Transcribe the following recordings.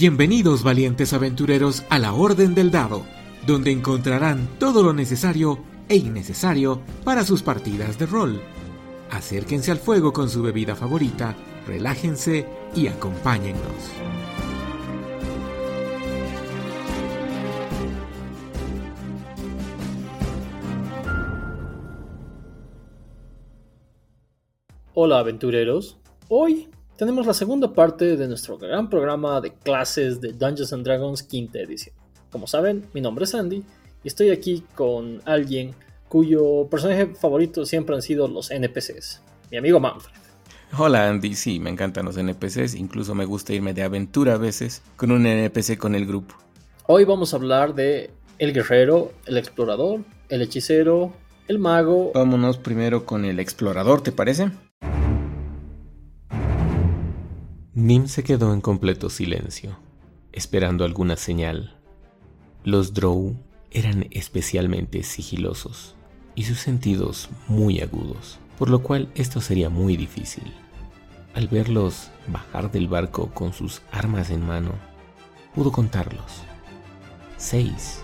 Bienvenidos valientes aventureros a la Orden del Dado, donde encontrarán todo lo necesario e innecesario para sus partidas de rol. Acérquense al fuego con su bebida favorita, relájense y acompáñennos. Hola aventureros, hoy tenemos la segunda parte de nuestro gran programa de clases de Dungeons and Dragons quinta edición. Como saben, mi nombre es Andy y estoy aquí con alguien cuyo personaje favorito siempre han sido los NPCs, mi amigo Manfred. Hola Andy, sí, me encantan los NPCs, incluso me gusta irme de aventura a veces con un NPC con el grupo. Hoy vamos a hablar de el guerrero, el explorador, el hechicero, el mago. Vámonos primero con el explorador, ¿te parece? Nim se quedó en completo silencio, esperando alguna señal. Los Drow eran especialmente sigilosos y sus sentidos muy agudos, por lo cual esto sería muy difícil. Al verlos bajar del barco con sus armas en mano, pudo contarlos. Seis.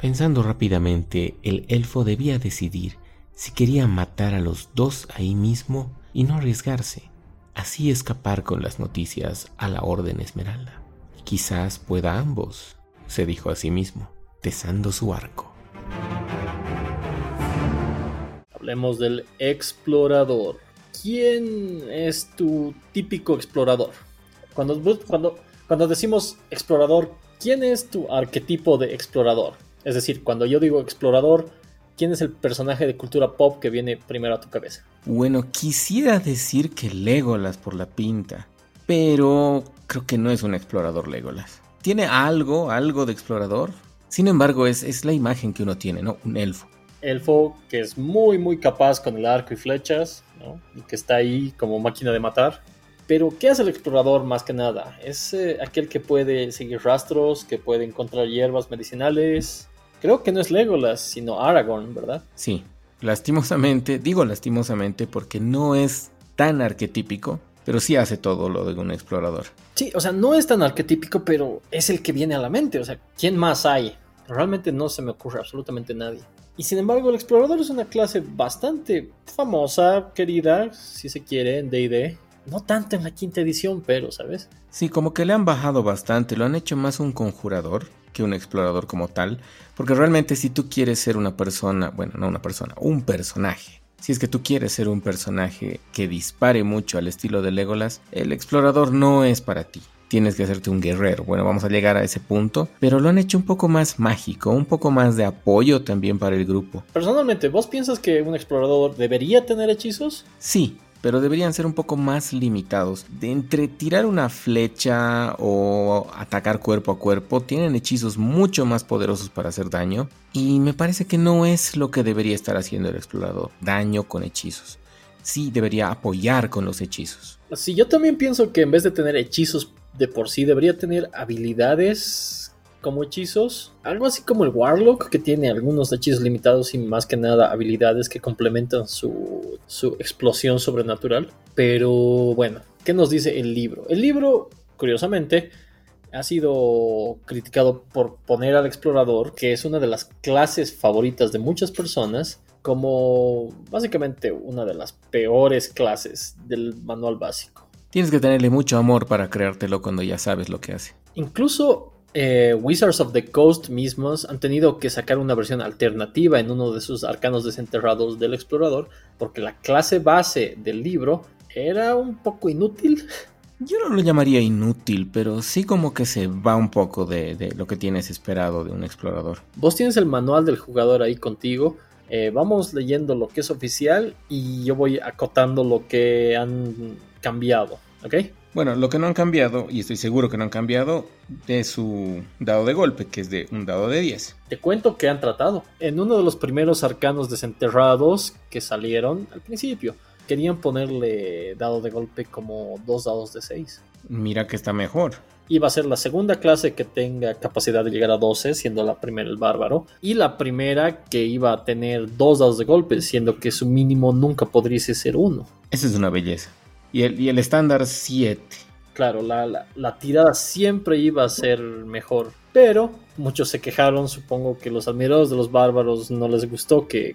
Pensando rápidamente, el elfo debía decidir si quería matar a los dos ahí mismo y no arriesgarse así escapar con las noticias a la Orden Esmeralda. Quizás pueda ambos, se dijo a sí mismo, tesando su arco. Hablemos del explorador. ¿Quién es tu típico explorador? Cuando, cuando, cuando decimos explorador, ¿quién es tu arquetipo de explorador? Es decir, cuando yo digo explorador, ¿quién es el personaje de cultura pop que viene primero a tu cabeza? Bueno, quisiera decir que Legolas por la pinta, pero creo que no es un explorador Legolas. Tiene algo, algo de explorador. Sin embargo, es, es la imagen que uno tiene, ¿no? Un elfo. Elfo que es muy, muy capaz con el arco y flechas, ¿no? Y que está ahí como máquina de matar. Pero, ¿qué hace el explorador más que nada? Es eh, aquel que puede seguir rastros, que puede encontrar hierbas medicinales, Creo que no es Legolas, sino Aragorn, ¿verdad? Sí, lastimosamente, digo lastimosamente porque no es tan arquetípico, pero sí hace todo lo de un explorador. Sí, o sea, no es tan arquetípico, pero es el que viene a la mente. O sea, ¿quién más hay? Realmente no se me ocurre absolutamente nadie. Y sin embargo, el explorador es una clase bastante famosa, querida, si se quiere, en DD. No tanto en la quinta edición, pero, ¿sabes? Sí, como que le han bajado bastante, lo han hecho más un conjurador que un explorador como tal, porque realmente si tú quieres ser una persona, bueno, no una persona, un personaje, si es que tú quieres ser un personaje que dispare mucho al estilo de Legolas, el explorador no es para ti. Tienes que hacerte un guerrero. Bueno, vamos a llegar a ese punto, pero lo han hecho un poco más mágico, un poco más de apoyo también para el grupo. Personalmente, ¿vos piensas que un explorador debería tener hechizos? Sí, pero deberían ser un poco más limitados. De entre tirar una flecha o atacar cuerpo a cuerpo, tienen hechizos mucho más poderosos para hacer daño. Y me parece que no es lo que debería estar haciendo el explorador, daño con hechizos. Sí, debería apoyar con los hechizos. Sí, yo también pienso que en vez de tener hechizos de por sí, debería tener habilidades como hechizos. Algo así como el Warlock, que tiene algunos hechizos limitados y más que nada habilidades que complementan su, su explosión sobrenatural. Pero bueno, ¿qué nos dice el libro? El libro, curiosamente, ha sido criticado por poner al explorador, que es una de las clases favoritas de muchas personas, como básicamente una de las peores clases del manual básico. Tienes que tenerle mucho amor para creértelo cuando ya sabes lo que hace. Incluso eh, Wizards of the Coast mismos han tenido que sacar una versión alternativa en uno de sus arcanos desenterrados del explorador, porque la clase base del libro era un poco inútil. Yo no lo llamaría inútil, pero sí como que se va un poco de, lo que tienes esperado de un explorador. Vos tienes el manual del jugador ahí contigo. Eh, vamos leyendo lo que es oficial y yo voy acotando lo que han cambiado, ¿ok? Bueno, lo que no han cambiado, y estoy seguro que no han cambiado, es su dado de golpe, que es de un dado de 10. Te cuento que han tratado. En uno de los primeros arcanos desenterrados que salieron al principio, querían ponerle dado de golpe como dos dados de 6. Mira que está mejor. Iba a ser la segunda clase que tenga capacidad de llegar a 12, siendo la primera el bárbaro. Y la primera que iba a tener dos dados de golpe, siendo que su mínimo nunca podría ser uno. Esa es una belleza. Y el, estándar 7. claro, la, tirada siempre iba a ser mejor. Pero muchos se quejaron, supongo que los admiradores de los bárbaros no les gustó que,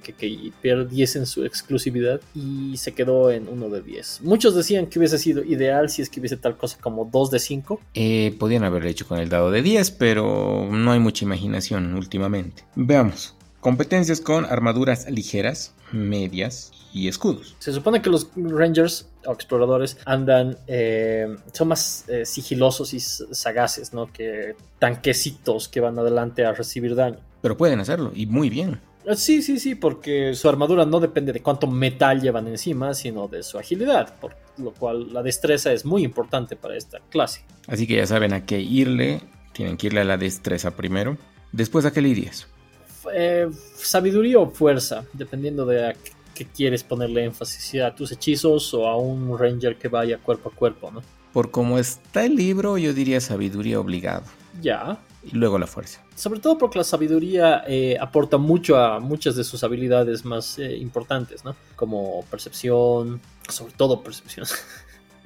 perdiesen su exclusividad y se quedó en uno de 10. Muchos decían que hubiese sido ideal si es que hubiese tal cosa como 2 de 5. Eh, podían haberlo hecho con el dado de 10, pero no hay mucha imaginación últimamente. Veamos. Competencias con armaduras ligeras, medias y escudos. Se supone que los Rangers o exploradores andan, eh, son más eh, sigilosos y sagaces, ¿no? Que tanquecitos que van adelante a recibir daño. Pero pueden hacerlo y muy bien. Ah, sí, sí, sí, porque su armadura no depende de cuánto metal llevan encima, sino de su agilidad, por lo cual la destreza es muy importante para esta clase. Así que ya saben a qué irle, tienen que irle a la destreza primero. Después a qué le irías. Eh, sabiduría o fuerza, dependiendo de a qué quieres ponerle énfasis, a tus hechizos o a un ranger que vaya cuerpo a cuerpo, ¿no? Por como está el libro, yo diría sabiduría obligado. Ya. Y luego la fuerza. Sobre todo porque la sabiduría eh, aporta mucho a muchas de sus habilidades más eh, importantes, ¿no? Como percepción, sobre todo percepción.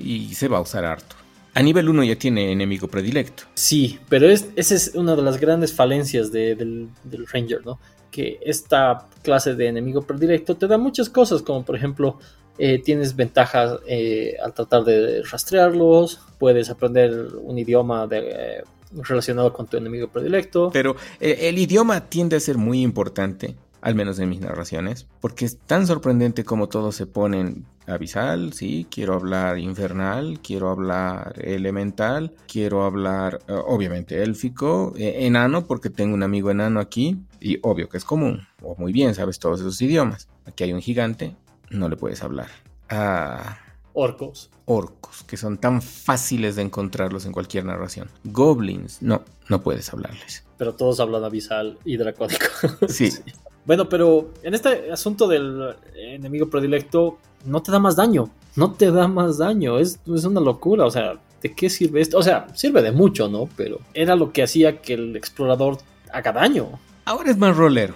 Y se va a usar harto. A nivel 1 ya tiene enemigo predilecto. Sí, pero es, esa es una de las grandes falencias del, Ranger, ¿no? Que esta clase de enemigo predilecto te da muchas cosas, como por ejemplo, eh, tienes ventajas eh, al tratar de rastrearlos, puedes aprender un idioma de, relacionado con tu enemigo predilecto. Pero eh, el idioma tiende a ser muy importante al menos en mis narraciones, porque es tan sorprendente como todos se ponen abisal, sí, quiero hablar infernal, quiero hablar elemental, quiero hablar eh, obviamente élfico, e, enano, porque tengo un amigo enano aquí, y obvio que es común, o muy bien, sabes todos esos idiomas. Aquí hay un gigante, no le puedes hablar. Ah, orcos. Orcos, que son tan fáciles de encontrarlos en cualquier narración. Goblins, no, no puedes hablarles. Pero todos hablan abisal y dracónico. sí. Bueno, pero en este asunto del enemigo predilecto, no te da más daño. No te da más daño. Es, es una locura. O sea, ¿de qué sirve esto? O sea, sirve de mucho, ¿no? Pero era lo que hacía que el explorador haga daño. Ahora es más rolero.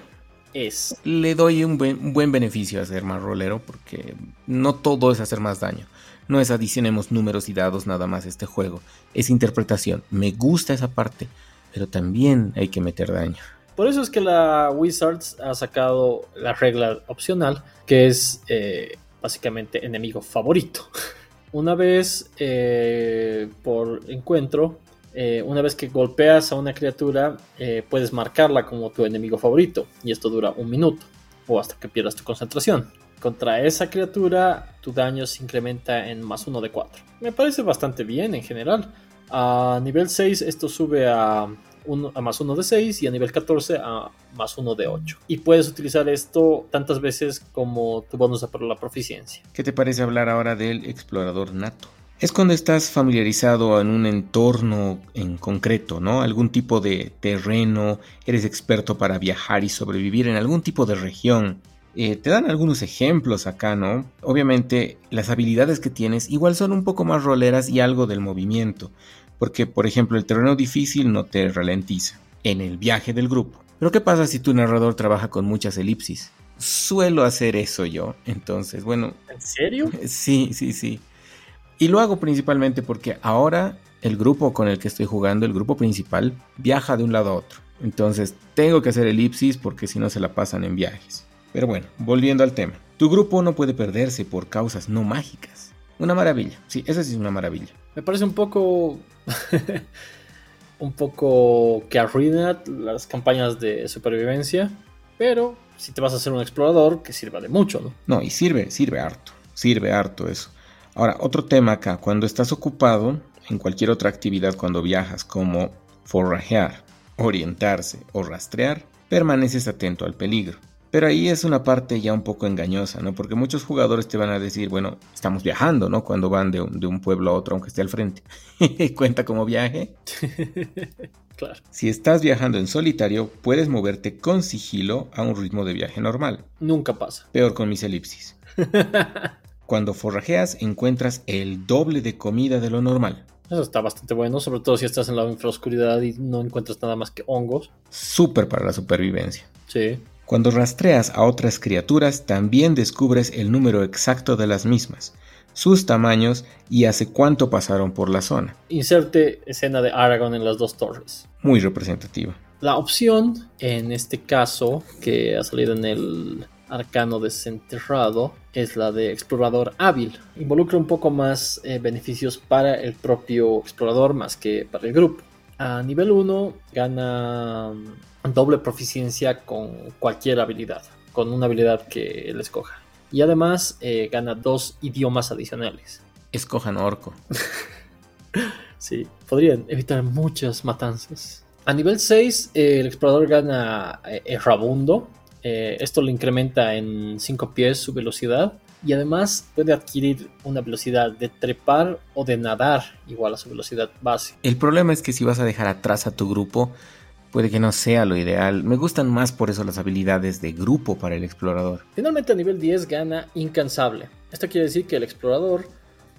Es. Le doy un buen, buen beneficio a ser más rolero porque no todo es hacer más daño. No es adicionemos números y dados nada más este juego. Es interpretación. Me gusta esa parte. Pero también hay que meter daño. Por eso es que la Wizards ha sacado la regla opcional, que es eh, básicamente enemigo favorito. Una vez eh, por encuentro, eh, una vez que golpeas a una criatura, puedes marcarla como tu enemigo favorito, y esto dura un minuto, o hasta que pierdas tu concentración. Contra esa criatura, tu daño se incrementa en más uno de 4. Me parece bastante bien en general. A nivel 6 esto sube a a más 1 de 6 y a nivel 14 a más 1 de 8. Y puedes utilizar esto tantas veces como tu bonus para la proficiencia. ¿Qué te parece hablar ahora del explorador nato? Es cuando estás familiarizado en un entorno en concreto, ¿no? Algún tipo de terreno, eres experto para viajar y sobrevivir en algún tipo de región. Eh, te dan algunos ejemplos acá, ¿no? Obviamente las habilidades que tienes igual son un poco más roleras y algo del movimiento porque por ejemplo el terreno difícil no te ralentiza en el viaje del grupo. Pero ¿qué pasa si tu narrador trabaja con muchas elipsis? Suelo hacer eso yo, entonces bueno... ¿En serio? Sí, sí, sí. Y lo hago principalmente porque ahora el grupo con el que estoy jugando, el grupo principal, viaja de un lado a otro. Entonces tengo que hacer elipsis porque si no se la pasan en viajes. Pero bueno, volviendo al tema. Tu grupo no puede perderse por causas no mágicas. Una maravilla. Sí, esa sí es una maravilla. Me parece un poco. un poco que arruina las campañas de supervivencia. Pero si te vas a hacer un explorador, que sirva de mucho, ¿no? No, y sirve, sirve harto. Sirve harto eso. Ahora, otro tema acá. Cuando estás ocupado en cualquier otra actividad cuando viajas, como forrajear, orientarse o rastrear, permaneces atento al peligro. Pero ahí es una parte ya un poco engañosa, ¿no? Porque muchos jugadores te van a decir, bueno, estamos viajando, ¿no? Cuando van de un, pueblo a otro, aunque esté al frente. ¿Cuenta como viaje? claro. Si estás viajando en solitario, puedes moverte con sigilo a un ritmo de viaje normal. Nunca pasa. Peor con mis elipsis. Cuando forrajeas, encuentras el doble de comida de lo normal. Eso está bastante bueno, sobre todo si estás en la infraoscuridad y no encuentras nada más que hongos. Súper para la supervivencia. Sí. Cuando rastreas a otras criaturas también descubres el número exacto de las mismas, sus tamaños y hace cuánto pasaron por la zona. Inserte escena de Aragorn en las dos torres. Muy representativa. La opción, en este caso, que ha salido en el arcano desenterrado, es la de explorador hábil. Involucra un poco más eh, beneficios para el propio explorador más que para el grupo. A nivel 1 gana doble proficiencia con cualquier habilidad, con una habilidad que él escoja. Y además eh, gana dos idiomas adicionales. Escojan orco. sí, podrían evitar muchas matanzas. A nivel 6, eh, el explorador gana eh, errabundo. esto le incrementa en 5 pies su velocidad. Y además puede adquirir una velocidad de trepar o de nadar igual a su velocidad base. El problema es que si vas a dejar atrás a tu grupo, puede que no sea lo ideal. Me gustan más por eso las habilidades de grupo para el explorador. Finalmente a nivel 10 gana incansable. Esto quiere decir que el explorador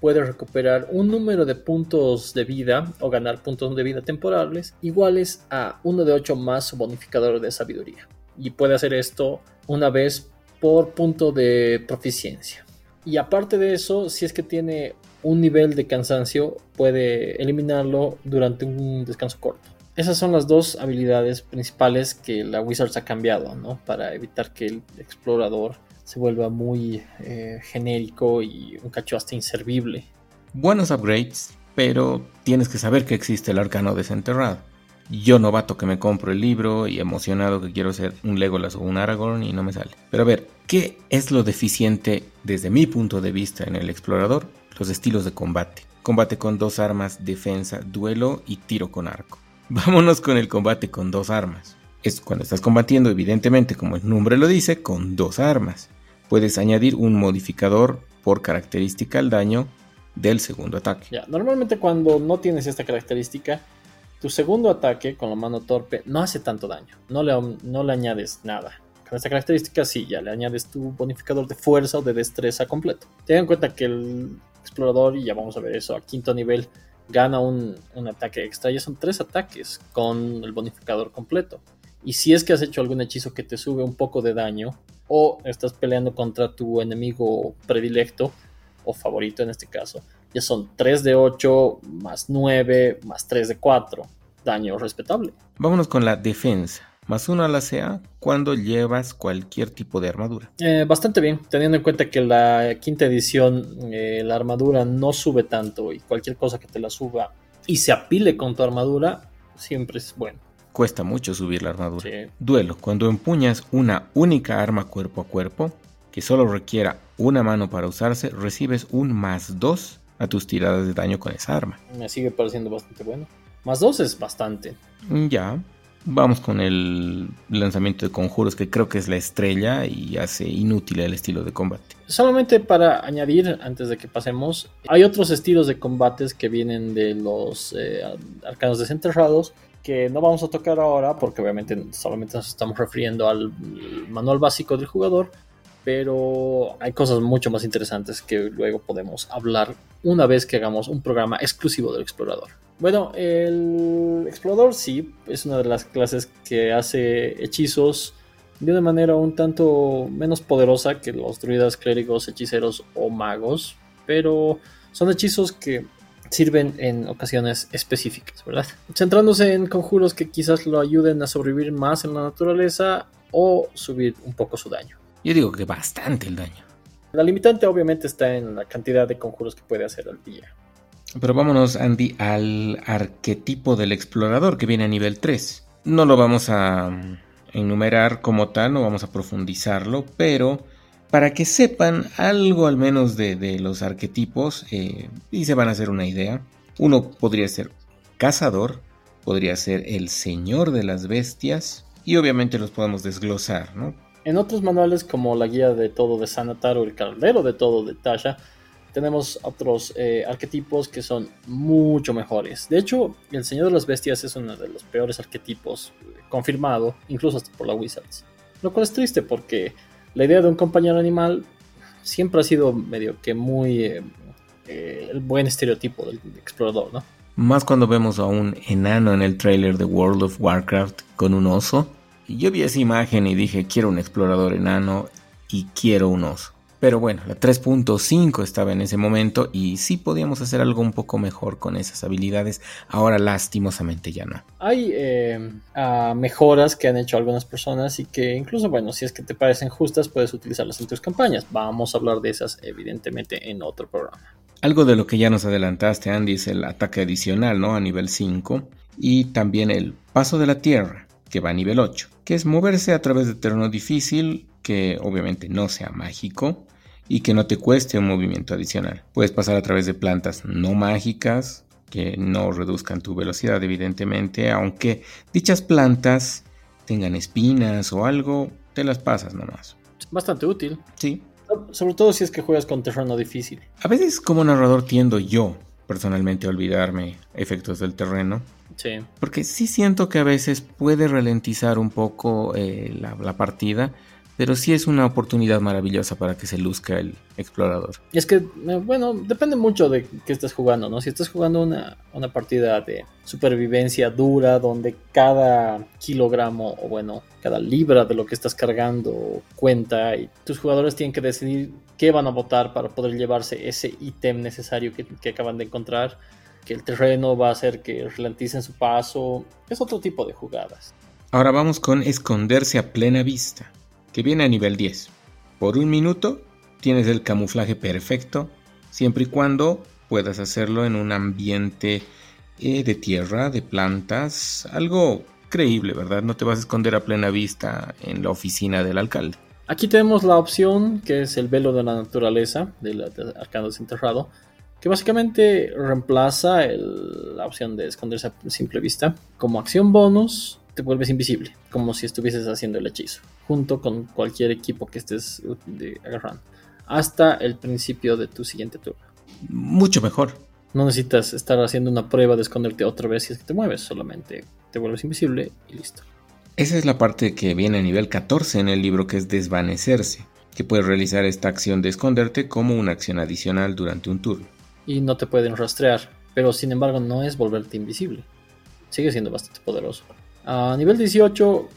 puede recuperar un número de puntos de vida o ganar puntos de vida temporales iguales a uno de 8 más su bonificador de sabiduría. Y puede hacer esto una vez por punto de proficiencia. Y aparte de eso, si es que tiene un nivel de cansancio, puede eliminarlo durante un descanso corto. Esas son las dos habilidades principales que la Wizards ha cambiado, ¿no? Para evitar que el explorador se vuelva muy eh, genérico y un cacho hasta inservible. Buenos upgrades, pero tienes que saber que existe el arcano desenterrado. Yo novato que me compro el libro y emocionado que quiero ser un Legolas o un Aragorn y no me sale. Pero a ver, ¿qué es lo deficiente desde mi punto de vista en el explorador? Los estilos de combate. Combate con dos armas, defensa, duelo y tiro con arco. Vámonos con el combate con dos armas. Es cuando estás combatiendo, evidentemente, como el nombre lo dice, con dos armas. Puedes añadir un modificador por característica al daño del segundo ataque. Ya, normalmente cuando no tienes esta característica, tu segundo ataque con la mano torpe no hace tanto daño. No le, no le añades nada. Con esta característica sí, ya le añades tu bonificador de fuerza o de destreza completo. Ten en cuenta que el explorador, y ya vamos a ver eso a quinto nivel, gana un, ataque extra. Ya son tres ataques con el bonificador completo. Y si es que has hecho algún hechizo que te sube un poco de daño, o estás peleando contra tu enemigo predilecto, o favorito en este caso, ya son 3 de 8 más 9 más 3 de 4. Daño respetable. Vámonos con la defensa más uno a la CA cuando llevas cualquier tipo de armadura. Eh, bastante bien, teniendo en cuenta que la quinta edición eh, la armadura no sube tanto y cualquier cosa que te la suba y se apile con tu armadura siempre es bueno. Cuesta mucho subir la armadura. Duelo, cuando empuñas una única arma cuerpo a cuerpo, que solo requiera una mano para usarse, recibes un más 2 a tus tiradas de daño con esa arma. Me sigue pareciendo bastante bueno. Más 2 es bastante. Ya, Vamos con el lanzamiento de conjuros que creo que es la estrella y hace inútil el estilo de combate. Solamente para añadir, antes de que pasemos, hay otros estilos de combates que vienen de los eh, arcanos desenterrados que no vamos a tocar ahora porque obviamente solamente nos estamos refiriendo al manual básico del jugador, pero hay cosas mucho más interesantes que luego podemos hablar una vez que hagamos un programa exclusivo del explorador. Bueno, el explorador sí, es una de las clases que hace hechizos de una manera un tanto menos poderosa que los druidas, clérigos, hechiceros o magos, pero son hechizos que sirven en ocasiones específicas, ¿verdad? Centrándose en conjuros que quizás lo ayuden a sobrevivir más en la naturaleza o subir un poco su daño. Yo digo que bastante el daño. La limitante obviamente está en la cantidad de conjuros que puede hacer al día. Pero vámonos, Andy, al arquetipo del explorador que viene a nivel 3. No lo vamos a enumerar como tal, no vamos a profundizarlo, pero para que sepan algo al menos de, los arquetipos eh, y se van a hacer una idea. Uno podría ser cazador, podría ser el señor de las bestias y obviamente los podemos desglosar, ¿no? En otros manuales como la guía de todo de Sanatar o el caldero de todo de Tasha, tenemos otros eh, arquetipos que son mucho mejores. De hecho, el Señor de las Bestias es uno de los peores arquetipos eh, confirmado, incluso hasta por la Wizards. Lo cual es triste porque la idea de un compañero animal siempre ha sido medio que muy eh, el buen estereotipo del explorador, ¿no? Más cuando vemos a un enano en el trailer de World of Warcraft con un oso. Y yo vi esa imagen y dije, quiero un explorador enano y quiero un oso. Pero bueno, la 3.5 estaba en ese momento y sí podíamos hacer algo un poco mejor con esas habilidades. Ahora lastimosamente ya no. Hay eh, ah, mejoras que han hecho algunas personas y que incluso, bueno, si es que te parecen justas, puedes utilizarlas en tus campañas. Vamos a hablar de esas evidentemente en otro programa. Algo de lo que ya nos adelantaste, Andy, es el ataque adicional, ¿no? A nivel 5 y también el paso de la tierra, que va a nivel 8, que es moverse a través de terreno difícil, que obviamente no sea mágico, y que no te cueste un movimiento adicional. Puedes pasar a través de plantas no mágicas que no reduzcan tu velocidad evidentemente, aunque dichas plantas tengan espinas o algo, te las pasas nomás. Bastante útil. Sí. Sobre todo si es que juegas con terreno difícil. A veces como narrador tiendo yo personalmente a olvidarme efectos del terreno. Sí. Porque sí siento que a veces puede ralentizar un poco eh, la, la partida pero sí es una oportunidad maravillosa para que se luzca el explorador. Y es que, eh, bueno, depende mucho de qué estés jugando, ¿no? Si estás jugando una, una, partida de supervivencia dura, donde cada kilogramo, o bueno, cada libra de lo que estás cargando cuenta, y tus jugadores tienen que decidir qué van a votar para poder llevarse ese ítem necesario que, que acaban de encontrar, que el terreno va a hacer que ralenticen su paso, es otro tipo de jugadas. Ahora vamos con esconderse a plena vista que viene a nivel 10. Por un minuto tienes el camuflaje perfecto, siempre y cuando puedas hacerlo en un ambiente eh, de tierra, de plantas, algo creíble, ¿verdad? No te vas a esconder a plena vista en la oficina del alcalde. Aquí tenemos la opción que es el velo de la naturaleza del arcano desenterrado, que básicamente reemplaza la opción de esconderse a simple vista. Como acción bonus, te vuelves invisible, como si estuvieses haciendo el hechizo junto con cualquier equipo que estés agarrando, hasta el principio de tu siguiente turno. Mucho mejor. No necesitas estar haciendo una prueba de esconderte otra vez si es que te mueves, solamente te vuelves invisible y listo. Esa es la parte que viene a nivel 14 en el libro que es desvanecerse, que puedes realizar esta acción de esconderte como una acción adicional durante un turno. Y no te pueden rastrear, pero sin embargo no es volverte invisible. Sigue siendo bastante poderoso. A nivel 18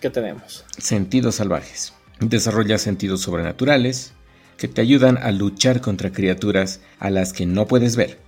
¿Qué tenemos? Sentidos salvajes. Desarrolla sentidos sobrenaturales que te ayudan a luchar contra criaturas a las que no puedes ver.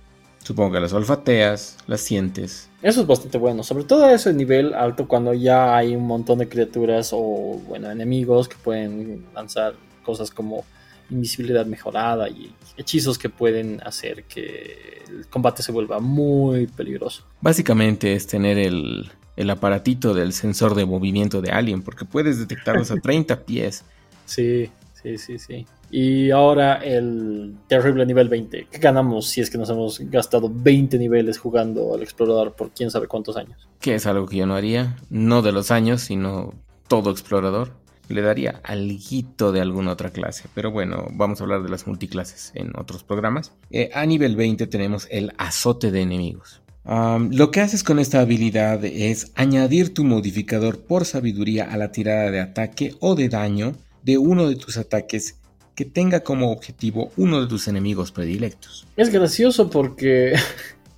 Supongo que las olfateas, las sientes. Eso es bastante bueno, sobre todo a ese nivel alto cuando ya hay un montón de criaturas o bueno, enemigos que pueden lanzar cosas como invisibilidad mejorada y hechizos que pueden hacer que el combate se vuelva muy peligroso. Básicamente es tener el, el aparatito del sensor de movimiento de Alien, porque puedes detectarlos a 30 pies. Sí, sí, sí, sí. Y ahora el terrible nivel 20. ¿Qué ganamos si es que nos hemos gastado 20 niveles jugando al explorador por quién sabe cuántos años? Que es algo que yo no haría, no de los años, sino todo explorador. Le daría algo de alguna otra clase, pero bueno, vamos a hablar de las multiclases en otros programas. Eh, a nivel 20 tenemos el azote de enemigos lo que haces con esta habilidad es añadir tu modificador por sabiduría a la tirada de ataque o de daño de uno de tus ataques que tenga como objetivo uno de tus enemigos predilectos. Es gracioso porque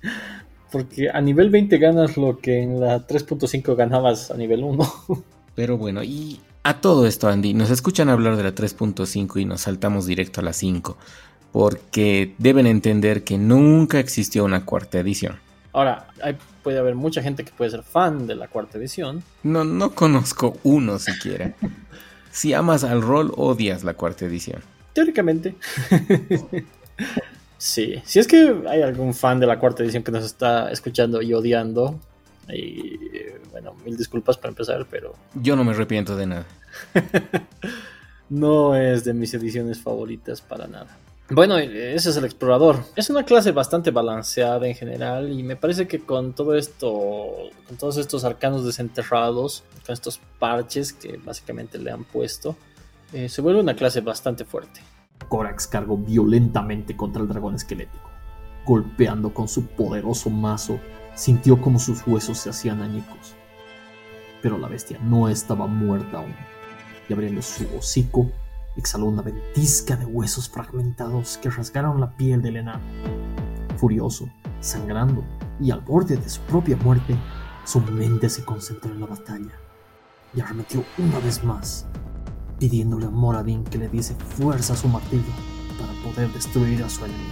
porque a nivel 20 ganas lo que en la 3.5 ganabas a nivel 1. Pero bueno, y a todo esto, Andy, nos escuchan hablar de la 3.5 y nos saltamos directo a la 5, porque deben entender que nunca existió una cuarta edición. Ahora, puede haber mucha gente que puede ser fan de la cuarta edición. No, no conozco uno siquiera. si amas al rol, odias la cuarta edición. Teóricamente. sí, si es que hay algún fan de la cuarta edición que nos está escuchando y odiando, y bueno, mil disculpas para empezar, pero... Yo no me arrepiento de nada. no es de mis ediciones favoritas para nada. Bueno, ese es el explorador. Es una clase bastante balanceada en general y me parece que con todo esto, con todos estos arcanos desenterrados, con estos parches que básicamente le han puesto, eh, se vuelve una clase bastante fuerte. Corax cargó violentamente contra el dragón esquelético. Golpeando con su poderoso mazo, sintió como sus huesos se hacían añicos. Pero la bestia no estaba muerta aún, y abriendo su hocico, exhaló una ventisca de huesos fragmentados que rasgaron la piel del enano. Furioso, sangrando y al borde de su propia muerte, su mente se concentró en la batalla. y arremetió una vez más, pidiéndole a Moradin que le diese fuerza a su martillo para poder destruir a su enemigo.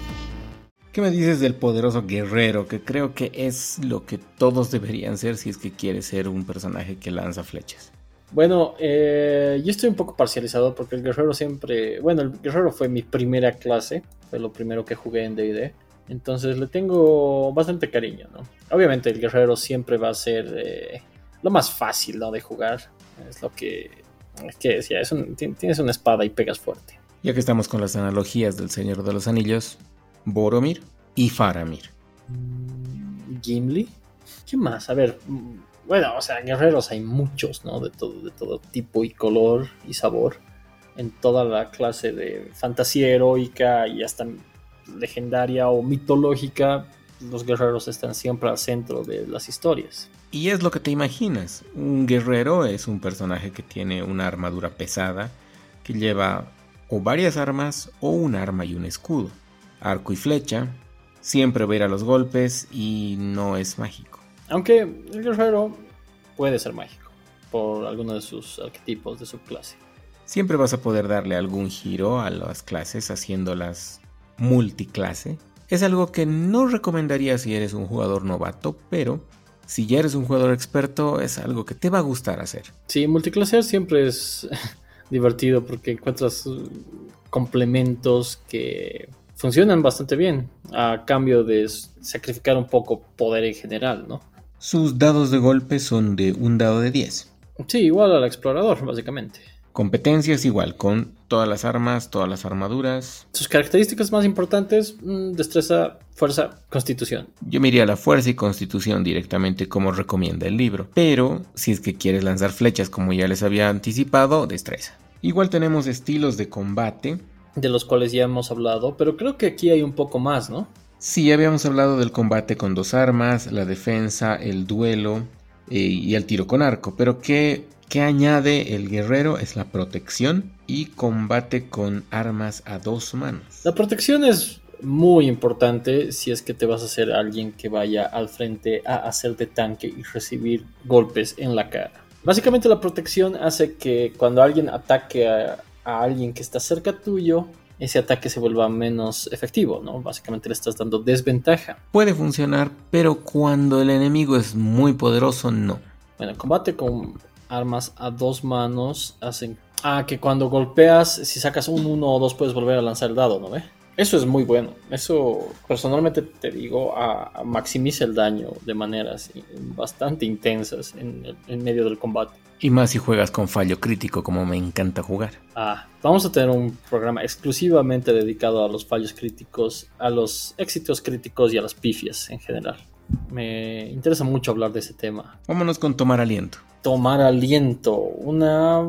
¿Qué me dices del poderoso guerrero? Que creo que es lo que todos deberían ser si es que quieres ser un personaje que lanza flechas. Bueno, eh, yo estoy un poco parcializado porque el guerrero siempre... Bueno, el guerrero fue mi primera clase, fue lo primero que jugué en DD. Entonces le tengo bastante cariño, ¿no? Obviamente el guerrero siempre va a ser eh, lo más fácil, ¿no? De jugar. Es lo que... Es que decía, es tienes una espada y pegas fuerte. Ya que estamos con las analogías del Señor de los Anillos, Boromir y Faramir. Gimli. ¿Qué más? A ver, bueno, o sea, guerreros hay muchos, ¿no? De todo, de todo tipo y color y sabor. En toda la clase de fantasía heroica y hasta legendaria o mitológica, los guerreros están siempre al centro de las historias. Y es lo que te imaginas. Un guerrero es un personaje que tiene una armadura pesada, que lleva o varias armas o un arma y un escudo arco y flecha, siempre va a ir a los golpes y no es mágico. Aunque el guerrero puede ser mágico por alguno de sus arquetipos de su clase. Siempre vas a poder darle algún giro a las clases haciéndolas multiclase. Es algo que no recomendaría si eres un jugador novato, pero si ya eres un jugador experto es algo que te va a gustar hacer. Sí, multiclasear siempre es divertido porque encuentras complementos que funcionan bastante bien a cambio de sacrificar un poco poder en general, ¿no? Sus dados de golpe son de un dado de 10. Sí, igual al explorador, básicamente. Competencias igual, con todas las armas, todas las armaduras. Sus características más importantes, mm, destreza, fuerza, constitución. Yo me a la fuerza y constitución directamente como recomienda el libro. Pero si es que quieres lanzar flechas como ya les había anticipado, destreza. Igual tenemos estilos de combate, de los cuales ya hemos hablado, pero creo que aquí hay un poco más, ¿no? Sí, ya habíamos hablado del combate con dos armas, la defensa, el duelo eh, y el tiro con arco, pero ¿qué, ¿qué añade el guerrero? Es la protección y combate con armas a dos manos. La protección es muy importante si es que te vas a hacer alguien que vaya al frente a hacer de tanque y recibir golpes en la cara. Básicamente la protección hace que cuando alguien ataque a, a alguien que está cerca tuyo, ese ataque se vuelva menos efectivo, ¿no? Básicamente le estás dando desventaja. Puede funcionar, pero cuando el enemigo es muy poderoso, no. Bueno, combate con armas a dos manos hacen... Ah, que cuando golpeas, si sacas un uno o dos puedes volver a lanzar el dado, ¿no ve? Eso es muy bueno. Eso personalmente te digo, a, maximiza el daño de maneras bastante intensas en, en medio del combate. Y más si juegas con fallo crítico, como me encanta jugar. Ah, vamos a tener un programa exclusivamente dedicado a los fallos críticos, a los éxitos críticos y a las pifias en general. Me interesa mucho hablar de ese tema. Vámonos con tomar aliento. Tomar aliento, una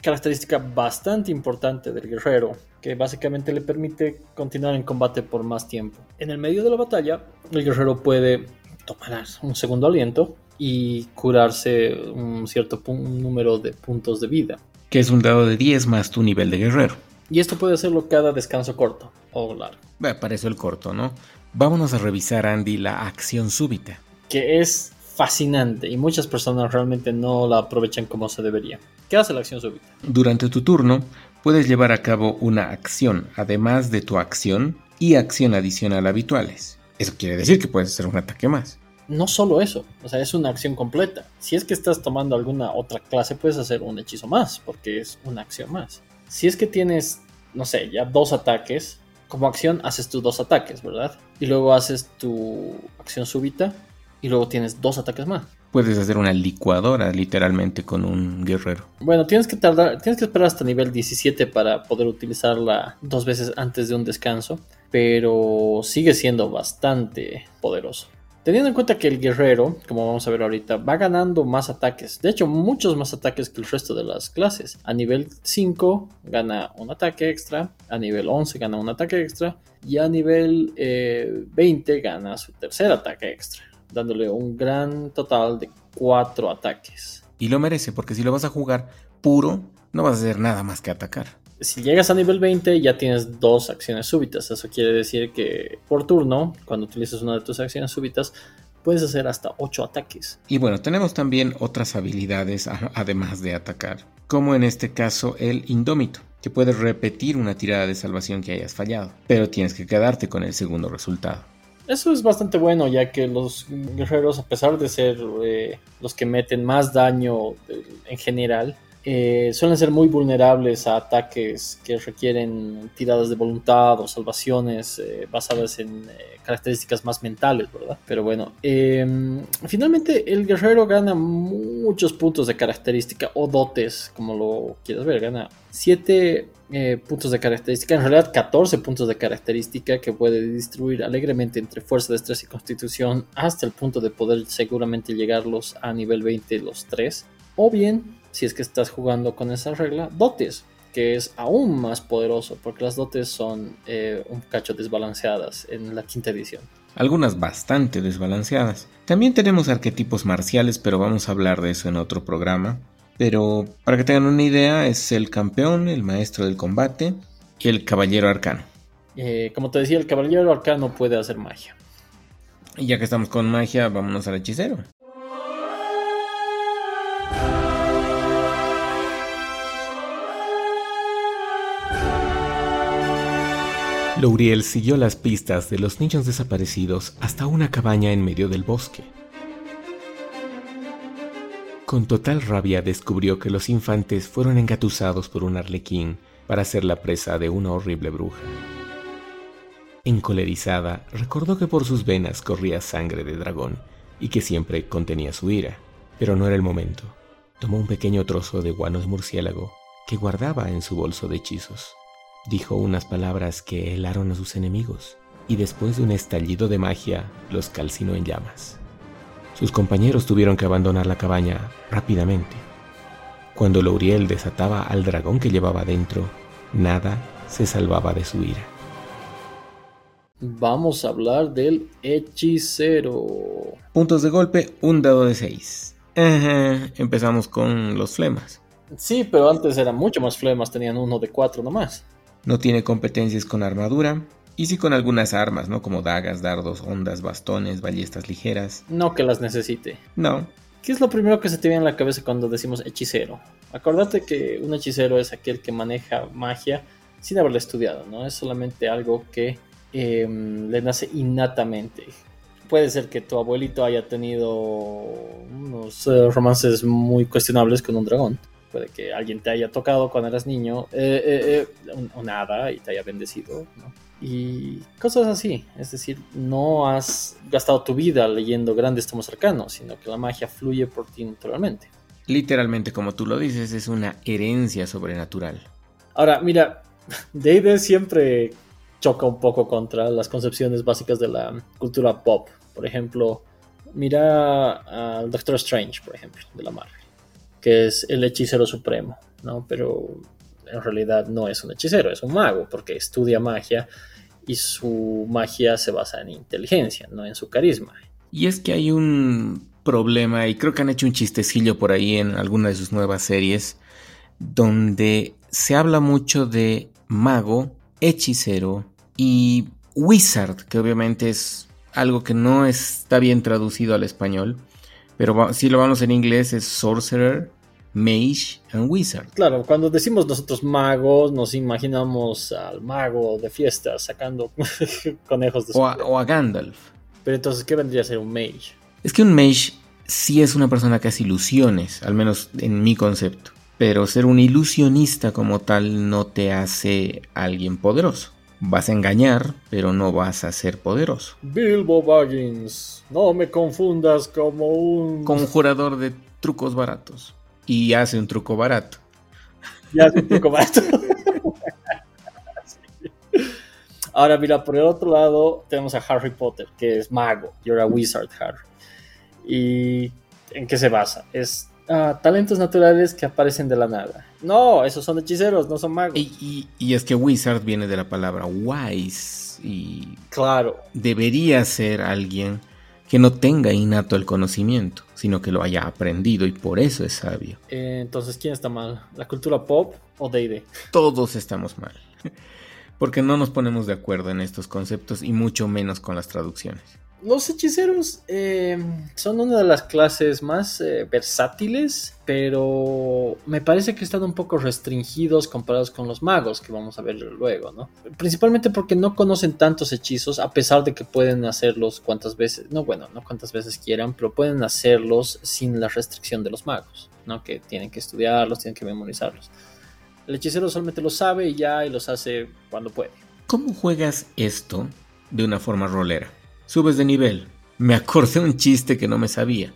característica bastante importante del guerrero, que básicamente le permite continuar en combate por más tiempo. En el medio de la batalla, el guerrero puede tomar un segundo aliento y curarse un cierto número de puntos de vida. Que es un dado de 10 más tu nivel de guerrero. Y esto puede hacerlo cada descanso corto o largo. Bueno, para eso el corto, ¿no? Vámonos a revisar, Andy, la acción súbita. Que es fascinante y muchas personas realmente no la aprovechan como se debería. ¿Qué hace la acción súbita? Durante tu turno puedes llevar a cabo una acción, además de tu acción y acción adicional habituales. Eso quiere decir que puedes hacer un ataque más no solo eso, o sea, es una acción completa. Si es que estás tomando alguna otra clase, puedes hacer un hechizo más, porque es una acción más. Si es que tienes, no sé, ya dos ataques, como acción haces tus dos ataques, ¿verdad? Y luego haces tu acción súbita y luego tienes dos ataques más. Puedes hacer una licuadora literalmente con un guerrero. Bueno, tienes que tardar, tienes que esperar hasta nivel 17 para poder utilizarla dos veces antes de un descanso, pero sigue siendo bastante poderoso. Teniendo en cuenta que el guerrero, como vamos a ver ahorita, va ganando más ataques. De hecho, muchos más ataques que el resto de las clases. A nivel 5 gana un ataque extra. A nivel 11 gana un ataque extra. Y a nivel 20 eh, gana su tercer ataque extra. Dándole un gran total de 4 ataques. Y lo merece, porque si lo vas a jugar puro, no vas a hacer nada más que atacar si llegas a nivel 20 ya tienes dos acciones súbitas. Eso quiere decir que por turno, cuando utilizas una de tus acciones súbitas, puedes hacer hasta 8 ataques. Y bueno, tenemos también otras habilidades además de atacar, como en este caso el indómito, que puedes repetir una tirada de salvación que hayas fallado, pero tienes que quedarte con el segundo resultado. Eso es bastante bueno, ya que los guerreros, a pesar de ser eh, los que meten más daño en general, eh, suelen ser muy vulnerables a ataques que requieren tiradas de voluntad o salvaciones eh, basadas en eh, características más mentales, ¿verdad? Pero bueno, em, finalmente el guerrero gana muchos puntos de característica o dotes, como lo quieras ver, gana 7 puntos de característica, en realidad 14 puntos de característica que puede distribuir alegremente entre fuerza, destreza y constitución hasta el punto de poder seguramente llegarlos a nivel 20 los 3. O bien si es que estás jugando con esa regla, dotes, que es aún más poderoso, porque las dotes son eh, un cacho desbalanceadas en la quinta edición. Algunas bastante desbalanceadas. También tenemos arquetipos marciales, pero vamos a hablar de eso en otro programa. Pero para que tengan una idea, es el campeón, el maestro del combate y el caballero arcano. Eh, como te decía, el caballero arcano puede hacer magia. Y ya que estamos con magia, vámonos al hechicero. Louriel siguió las pistas de los niños desaparecidos hasta una cabaña en medio del bosque. Con total rabia descubrió que los infantes fueron engatusados por un arlequín para ser la presa de una horrible bruja. Encolerizada, recordó que por sus venas corría sangre de dragón y que siempre contenía su ira, pero no era el momento. Tomó un pequeño trozo de guanos murciélago que guardaba en su bolso de hechizos. Dijo unas palabras que helaron a sus enemigos y después de un estallido de magia los calcinó en llamas. Sus compañeros tuvieron que abandonar la cabaña rápidamente. Cuando Lauriel desataba al dragón que llevaba dentro, nada se salvaba de su ira. Vamos a hablar del hechicero. Puntos de golpe, un dado de 6. Empezamos con los flemas. Sí, pero antes eran mucho más flemas, tenían uno de 4 nomás. No tiene competencias con armadura. Y sí con algunas armas, ¿no? Como dagas, dardos, ondas, bastones, ballestas ligeras. No que las necesite. No. ¿Qué es lo primero que se te viene a la cabeza cuando decimos hechicero? Acordate que un hechicero es aquel que maneja magia sin haberla estudiado, ¿no? Es solamente algo que em, le nace innatamente. Puede ser que tu abuelito haya tenido unos eh, romances muy cuestionables con un dragón puede que alguien te haya tocado cuando eras niño, eh, eh, eh, o nada, y te haya bendecido, ¿no? Y cosas así, es decir, no has gastado tu vida leyendo grandes tomos cercanos, sino que la magia fluye por ti naturalmente. Literalmente, como tú lo dices, es una herencia sobrenatural. Ahora, mira, D&D siempre choca un poco contra las concepciones básicas de la cultura pop. Por ejemplo, mira al Doctor Strange, por ejemplo, de la Marvel que es el hechicero supremo, ¿no? Pero en realidad no es un hechicero, es un mago, porque estudia magia y su magia se basa en inteligencia, no en su carisma. Y es que hay un problema, y creo que han hecho un chistecillo por ahí en alguna de sus nuevas series, donde se habla mucho de mago, hechicero y wizard, que obviamente es algo que no está bien traducido al español pero si lo vamos en inglés es Sorcerer, Mage and Wizard. Claro, cuando decimos nosotros magos, nos imaginamos al mago de fiesta sacando conejos de o a, o a Gandalf. Pero entonces, ¿qué vendría a ser un mage? Es que un mage sí es una persona que hace ilusiones, al menos en mi concepto. Pero ser un ilusionista como tal no te hace alguien poderoso. Vas a engañar, pero no vas a ser poderoso. Bilbo Baggins, no me confundas como un... Conjurador de trucos baratos. Y hace un truco barato. Y hace un truco barato. Ahora mira, por el otro lado tenemos a Harry Potter, que es mago. You're a wizard, Harry. ¿Y en qué se basa? Es talentos naturales que aparecen de la nada. No, esos son hechiceros, no son magos. Y, es que wizard viene de la palabra wise y claro. Debería ser alguien que no tenga innato el conocimiento, sino que lo haya aprendido y por eso es sabio. Eh, entonces, ¿quién está mal? ¿La cultura pop o D&D? Todos estamos mal. Porque no nos ponemos de acuerdo en estos conceptos y mucho menos con las traducciones. Los hechiceros eh, son una de las clases más eh, versátiles, pero me parece que están un poco restringidos comparados con los magos, que vamos a ver luego, ¿no? Principalmente porque no conocen tantos hechizos, a pesar de que pueden hacerlos cuantas veces, no, bueno, no cuantas veces quieran, pero pueden hacerlos sin la restricción de los magos, ¿no? Que tienen que estudiarlos, tienen que memorizarlos. El hechicero solamente lo sabe y ya, y los hace cuando puede. ¿Cómo juegas esto de una forma rolera? Subes de nivel. Me acordé un chiste que no me sabía.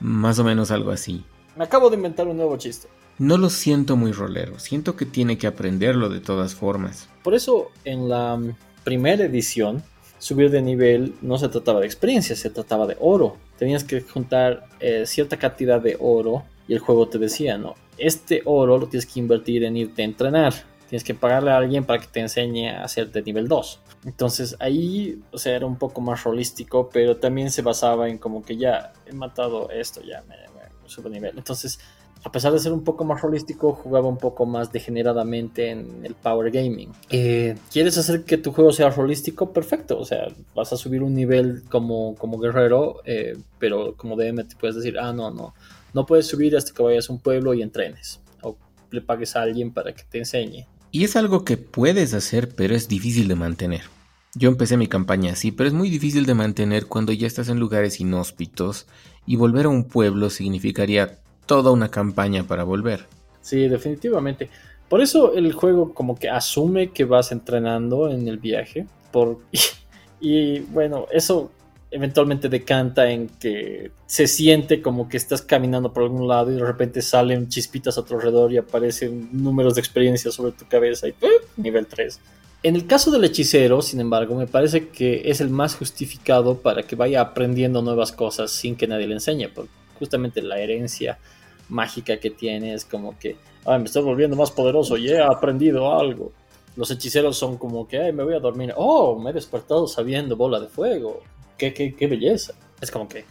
Más o menos algo así. Me acabo de inventar un nuevo chiste. No lo siento muy rolero, siento que tiene que aprenderlo de todas formas. Por eso en la primera edición, subir de nivel no se trataba de experiencia, se trataba de oro. Tenías que juntar eh, cierta cantidad de oro y el juego te decía, no, este oro lo tienes que invertir en irte a entrenar. Tienes que pagarle a alguien para que te enseñe a hacer de nivel 2. Entonces ahí, o sea, era un poco más holístico, pero también se basaba en como que ya he matado esto, ya me, subo nivel. Entonces, a pesar de ser un poco más holístico, jugaba un poco más degeneradamente en el Power Gaming. Eh, ¿Quieres hacer que tu juego sea holístico? Perfecto, o sea, vas a subir un nivel como, como guerrero, eh, pero como DM te puedes decir, ah, no, no, no puedes subir hasta que vayas a un pueblo y entrenes, o le pagues a alguien para que te enseñe. Y es algo que puedes hacer, pero es difícil de mantener. Yo empecé mi campaña así, pero es muy difícil de mantener cuando ya estás en lugares inhóspitos y volver a un pueblo significaría toda una campaña para volver. Sí, definitivamente. Por eso el juego como que asume que vas entrenando en el viaje. Por... y bueno, eso eventualmente decanta en que se siente como que estás caminando por algún lado y de repente salen chispitas a tu alrededor y aparecen números de experiencia sobre tu cabeza y ¡pum! nivel 3. En el caso del hechicero, sin embargo, me parece que es el más justificado para que vaya aprendiendo nuevas cosas sin que nadie le enseñe, porque justamente la herencia mágica que tiene es como que, ay, me estoy volviendo más poderoso y he aprendido algo. Los hechiceros son como que, ay, me voy a dormir, oh, me he despertado sabiendo bola de fuego, qué, belleza. Es como que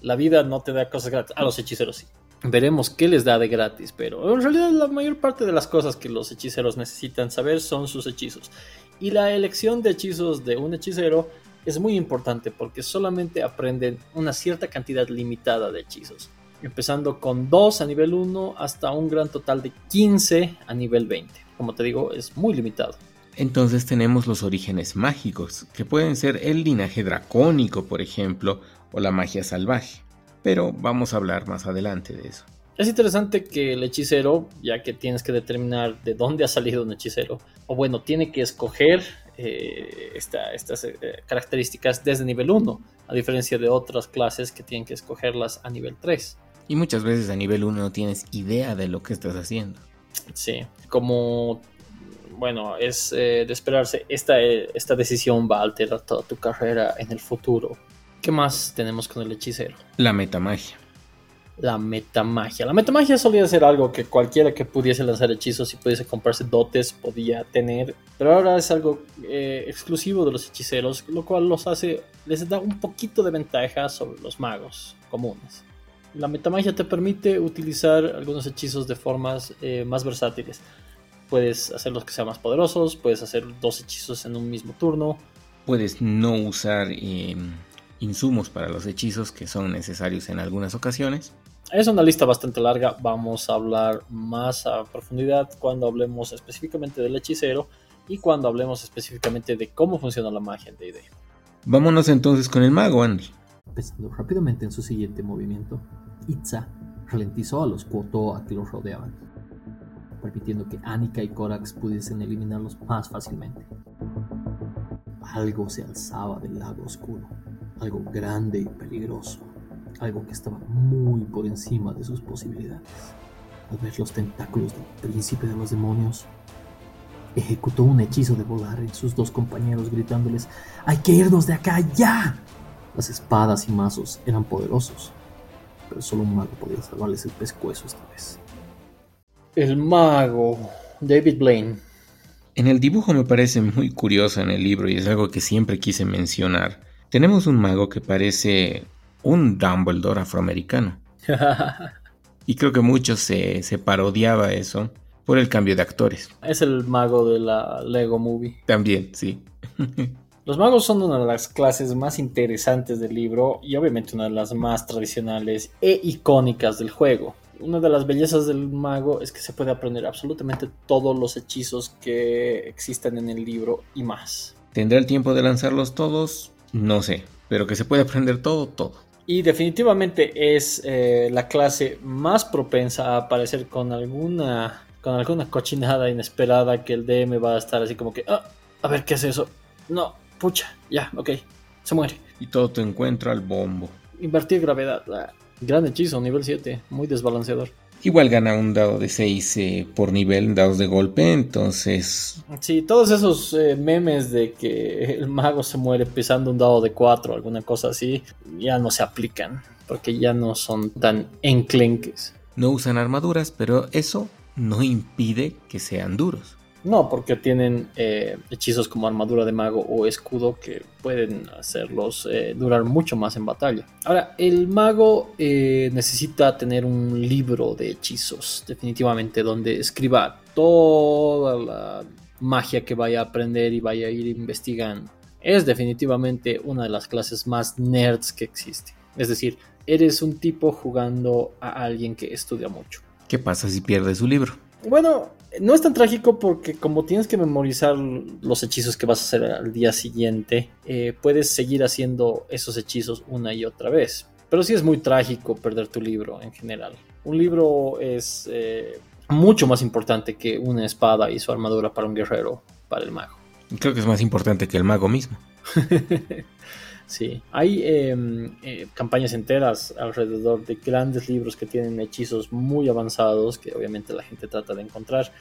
la vida no te da cosas gratis. A los hechiceros sí. Veremos qué les da de gratis, pero en realidad la mayor parte de las cosas que los hechiceros necesitan saber son sus hechizos. Y la elección de hechizos de un hechicero es muy importante porque solamente aprenden una cierta cantidad limitada de hechizos, empezando con 2 a nivel 1 hasta un gran total de 15 a nivel 20. Como te digo, es muy limitado. Entonces tenemos los orígenes mágicos, que pueden ser el linaje dracónico, por ejemplo, o la magia salvaje. Pero vamos a hablar más adelante de eso. Es interesante que el hechicero, ya que tienes que determinar de dónde ha salido un hechicero, o bueno, tiene que escoger eh, estas eh, características desde nivel 1, a diferencia de otras clases que tienen que escogerlas a nivel 3. Y muchas veces a nivel 1 no tienes idea de lo que estás haciendo. Sí, como bueno, es eh, de esperarse, esta, eh, esta decisión va a alterar toda tu carrera en el futuro. ¿Qué más tenemos con el hechicero? La metamagia. La metamagia. La metamagia solía ser algo que cualquiera que pudiese lanzar hechizos y pudiese comprarse dotes podía tener, pero ahora es algo eh, exclusivo de los hechiceros, lo cual los hace, les da un poquito de ventaja sobre los magos comunes. La metamagia te permite utilizar algunos hechizos de formas más versátiles. Puedes hacerlos que sean más poderosos, puedes hacer dos hechizos en un mismo turno. Puedes no usar em, insumos para los hechizos que son necesarios en algunas ocasiones. Es una lista bastante larga, vamos a hablar más a profundidad cuando hablemos específicamente del hechicero y cuando hablemos específicamente de cómo funciona la magia en D&D. Vámonos entonces con el mago, Andy. Pensando rápidamente en su siguiente movimiento, Itza ralentizó a los Kuoto a que los rodeaban permitiendo que Anika y Korax pudiesen eliminarlos más fácilmente. Algo se alzaba del lago oscuro, algo grande y peligroso, algo que estaba muy por encima de sus posibilidades. Al ver los tentáculos del príncipe de los demonios, ejecutó un hechizo de volar en sus dos compañeros gritándoles, ¡Hay que irnos de acá ya! Las espadas y mazos eran poderosos, pero solo un mago podía salvarles el pescuezo esta vez. El mago, David Blaine. En el dibujo me parece muy curioso en el libro y es algo que siempre quise mencionar. Tenemos un mago que parece un Dumbledore afroamericano. y creo que mucho se, se parodiaba eso por el cambio de actores. Es el mago de la Lego Movie. También, sí. Los magos son una de las clases más interesantes del libro y obviamente una de las más tradicionales e icónicas del juego. Una de las bellezas del mago es que se puede aprender absolutamente todos los hechizos que existen en el libro y más. ¿Tendrá el tiempo de lanzarlos todos? No sé, pero que se puede aprender todo, todo. Y definitivamente es eh, la clase más propensa a aparecer con alguna, con alguna cochinada inesperada que el DM va a estar así como que, ah, a ver qué es eso. No, pucha, ya, ok, se muere. Y todo te encuentra al bombo. Invertir gravedad, ah, gran hechizo, nivel 7, muy desbalanceador. Igual gana un dado de 6 eh, por nivel, dados de golpe, entonces... Sí, todos esos eh, memes de que el mago se muere pisando un dado de 4 o alguna cosa así, ya no se aplican, porque ya no son tan enclenques. No usan armaduras, pero eso no impide que sean duros. No, porque tienen eh, hechizos como armadura de mago o escudo que pueden hacerlos eh, durar mucho más en batalla. Ahora, el mago eh, necesita tener un libro de hechizos, definitivamente, donde escriba toda la magia que vaya a aprender y vaya a ir investigando. Es definitivamente una de las clases más nerds que existe. Es decir, eres un tipo jugando a alguien que estudia mucho. ¿Qué pasa si pierdes su libro? Bueno, no es tan trágico porque como tienes que memorizar los hechizos que vas a hacer al día siguiente, eh, puedes seguir haciendo esos hechizos una y otra vez. Pero sí es muy trágico perder tu libro en general. Un libro es eh, mucho más importante que una espada y su armadura para un guerrero, para el mago. Creo que es más importante que el mago mismo. Sí, hay em, eh, campañas enteras alrededor de grandes libros que tienen hechizos muy avanzados que obviamente la gente trata de encontrar.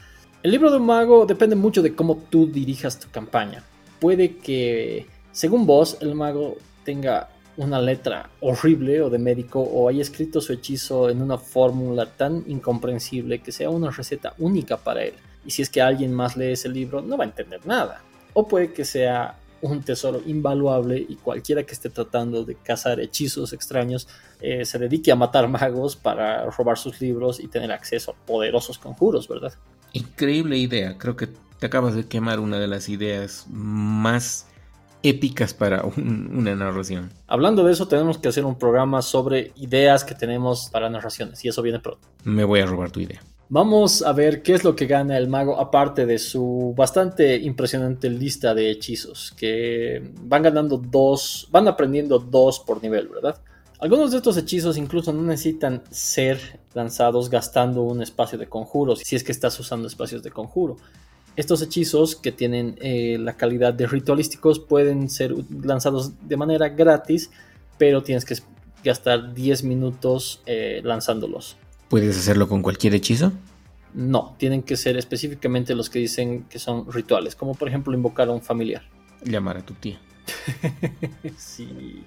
El libro de un mago depende mucho de cómo tú dirijas tu campaña. Puede que, según vos, el mago tenga una letra horrible o de médico o haya escrito su hechizo en una fórmula tan incomprensible que sea una receta única para él. Y si es que alguien más lee ese libro, no va a entender nada. O puede que sea un tesoro invaluable y cualquiera que esté tratando de cazar hechizos extraños eh, se dedique a matar magos para robar sus libros y tener acceso a poderosos conjuros, ¿verdad? Increíble idea, creo que te acabas de quemar una de las ideas más épicas para una narración. Hablando de eso, tenemos que hacer un programa sobre ideas que tenemos para narraciones y eso viene pronto. Me voy a robar tu idea. Vamos a ver qué es lo que gana el mago aparte de su bastante impresionante lista de hechizos, que van ganando dos, van aprendiendo dos por nivel, ¿verdad? Algunos de estos hechizos incluso no necesitan ser lanzados gastando un espacio de conjuros, si es que estás usando espacios de conjuro. Estos hechizos que tienen eh, la calidad de ritualísticos pueden ser lanzados de manera gratis, pero tienes que gastar 10 minutos eh, lanzándolos. ¿Puedes hacerlo con cualquier hechizo? No, tienen que ser específicamente los que dicen que son rituales, como por ejemplo invocar a un familiar. Llamar a tu tía. sí,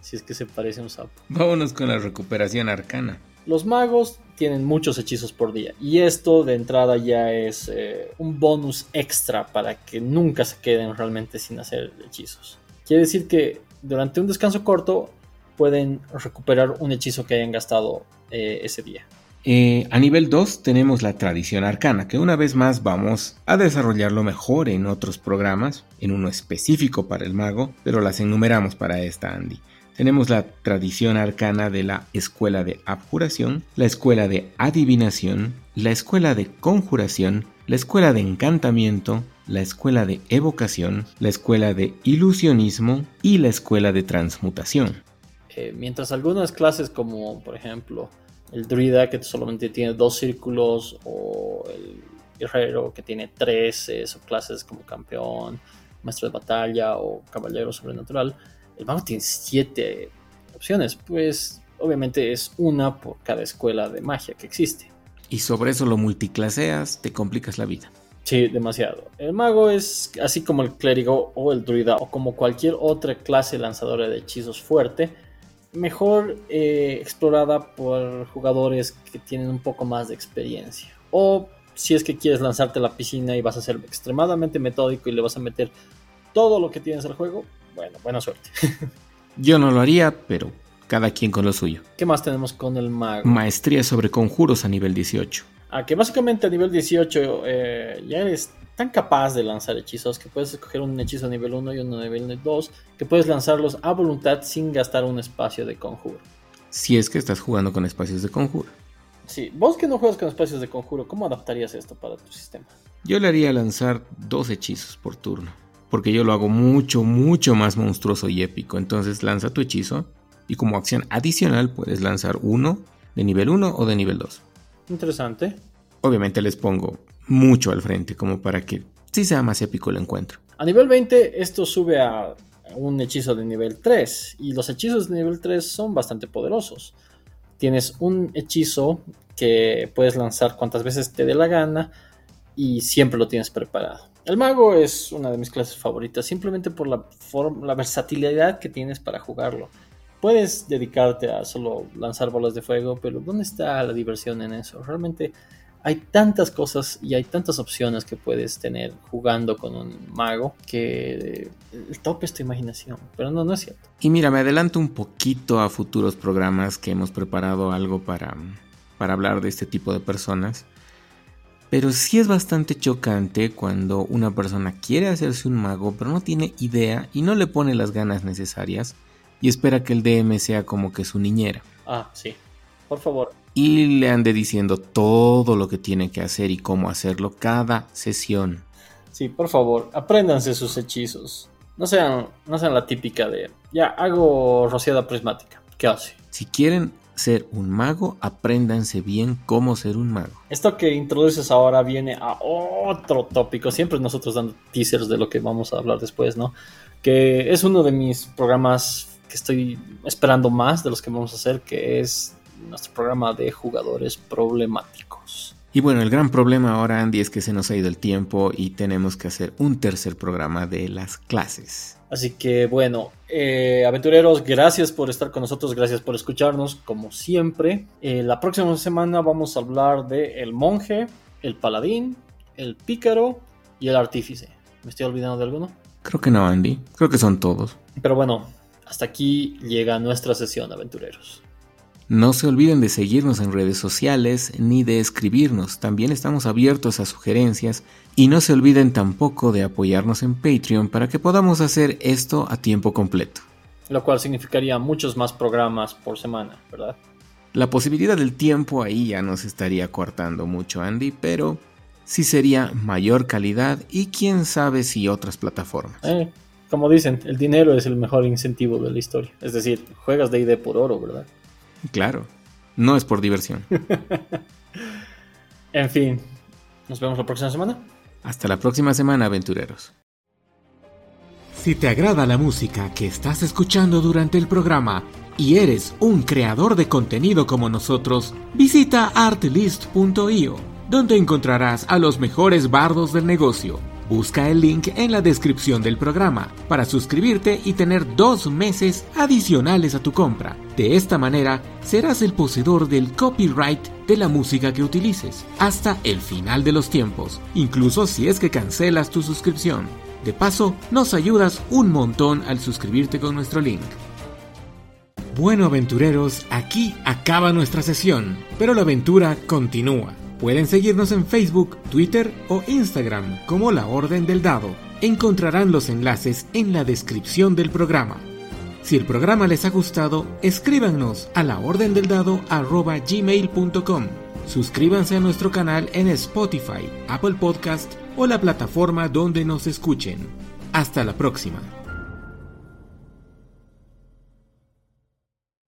si es que se parece a un sapo. Vámonos con la recuperación arcana. Los magos tienen muchos hechizos por día y esto de entrada ya es eh, un bonus extra para que nunca se queden realmente sin hacer hechizos. Quiere decir que durante un descanso corto pueden recuperar un hechizo que hayan gastado eh, ese día. Eh, a nivel 2 tenemos la tradición arcana, que una vez más vamos a desarrollarlo mejor en otros programas, en uno específico para el mago, pero las enumeramos para esta Andy. Tenemos la tradición arcana de la escuela de abjuración, la escuela de adivinación, la escuela de conjuración, la escuela de encantamiento, la escuela de evocación, la escuela de ilusionismo y la escuela de transmutación. Eh, mientras algunas clases como por ejemplo el druida que solamente tiene dos círculos o el guerrero que tiene tres eh, subclases como campeón, maestro de batalla o caballero sobrenatural, el mago tiene siete opciones, pues obviamente es una por cada escuela de magia que existe. Y sobre eso lo multiclaseas, te complicas la vida. Sí, demasiado. El mago es así como el clérigo o el druida o como cualquier otra clase lanzadora de hechizos fuerte, mejor eh, explorada por jugadores que tienen un poco más de experiencia. O si es que quieres lanzarte a la piscina y vas a ser extremadamente metódico y le vas a meter todo lo que tienes al juego, bueno, buena suerte. Yo no lo haría, pero cada quien con lo suyo. ¿Qué más tenemos con el mago? Maestría sobre conjuros a nivel 18. A que básicamente a nivel 18 eh, ya eres tan capaz de lanzar hechizos que puedes escoger un hechizo nivel 1 y uno nivel 2, que puedes lanzarlos a voluntad sin gastar un espacio de conjuro. Si es que estás jugando con espacios de conjuro. Sí, vos que no juegas con espacios de conjuro, ¿cómo adaptarías esto para tu sistema? Yo le haría lanzar dos hechizos por turno, porque yo lo hago mucho, mucho más monstruoso y épico. Entonces lanza tu hechizo y como acción adicional puedes lanzar uno de nivel 1 o de nivel 2. Interesante. Obviamente les pongo mucho al frente como para que sí sea más épico el encuentro. A nivel 20 esto sube a un hechizo de nivel 3 y los hechizos de nivel 3 son bastante poderosos. Tienes un hechizo que puedes lanzar cuantas veces te dé la gana y siempre lo tienes preparado. El mago es una de mis clases favoritas simplemente por la, la versatilidad que tienes para jugarlo. Puedes dedicarte a solo lanzar bolas de fuego, pero ¿dónde está la diversión en eso? Realmente hay tantas cosas y hay tantas opciones que puedes tener jugando con un mago que el tope es tu imaginación, pero no, no es cierto. Y mira, me adelanto un poquito a futuros programas que hemos preparado algo para, para hablar de este tipo de personas. Pero sí es bastante chocante cuando una persona quiere hacerse un mago, pero no tiene idea y no le pone las ganas necesarias y espera que el DM sea como que su niñera. Ah, sí. Por favor. Y le ande diciendo todo lo que tiene que hacer y cómo hacerlo cada sesión. Sí, por favor, apréndanse sus hechizos. No sean, no sean la típica de, ya hago rociada prismática. ¿Qué hace? Si quieren ser un mago, apréndanse bien cómo ser un mago. Esto que introduces ahora viene a otro tópico. Siempre nosotros dando teasers de lo que vamos a hablar después, ¿no? Que es uno de mis programas que estoy esperando más de los que vamos a hacer, que es nuestro programa de jugadores problemáticos. Y bueno, el gran problema ahora, Andy, es que se nos ha ido el tiempo y tenemos que hacer un tercer programa de las clases. Así que bueno, eh, aventureros, gracias por estar con nosotros, gracias por escucharnos, como siempre. Eh, la próxima semana vamos a hablar de el monje, el paladín, el pícaro y el artífice. ¿Me estoy olvidando de alguno? Creo que no, Andy. Creo que son todos. Pero bueno, hasta aquí llega nuestra sesión, aventureros. No se olviden de seguirnos en redes sociales ni de escribirnos, también estamos abiertos a sugerencias y no se olviden tampoco de apoyarnos en Patreon para que podamos hacer esto a tiempo completo. Lo cual significaría muchos más programas por semana, ¿verdad? La posibilidad del tiempo ahí ya nos estaría coartando mucho, Andy, pero sí sería mayor calidad y quién sabe si otras plataformas. Eh, como dicen, el dinero es el mejor incentivo de la historia. Es decir, juegas de ID por oro, ¿verdad? Claro, no es por diversión. en fin, nos vemos la próxima semana. Hasta la próxima semana, aventureros. Si te agrada la música que estás escuchando durante el programa y eres un creador de contenido como nosotros, visita artlist.io, donde encontrarás a los mejores bardos del negocio Busca el link en la descripción del programa para suscribirte y tener dos meses adicionales a tu compra. De esta manera, serás el poseedor del copyright de la música que utilices hasta el final de los tiempos, incluso si es que cancelas tu suscripción. De paso, nos ayudas un montón al suscribirte con nuestro link. Bueno aventureros, aquí acaba nuestra sesión, pero la aventura continúa. Pueden seguirnos en Facebook, Twitter o Instagram como La Orden del Dado. Encontrarán los enlaces en la descripción del programa. Si el programa les ha gustado, escríbanos a laordendeldado.gmail.com. Suscríbanse a nuestro canal en Spotify, Apple Podcast o la plataforma donde nos escuchen. Hasta la próxima.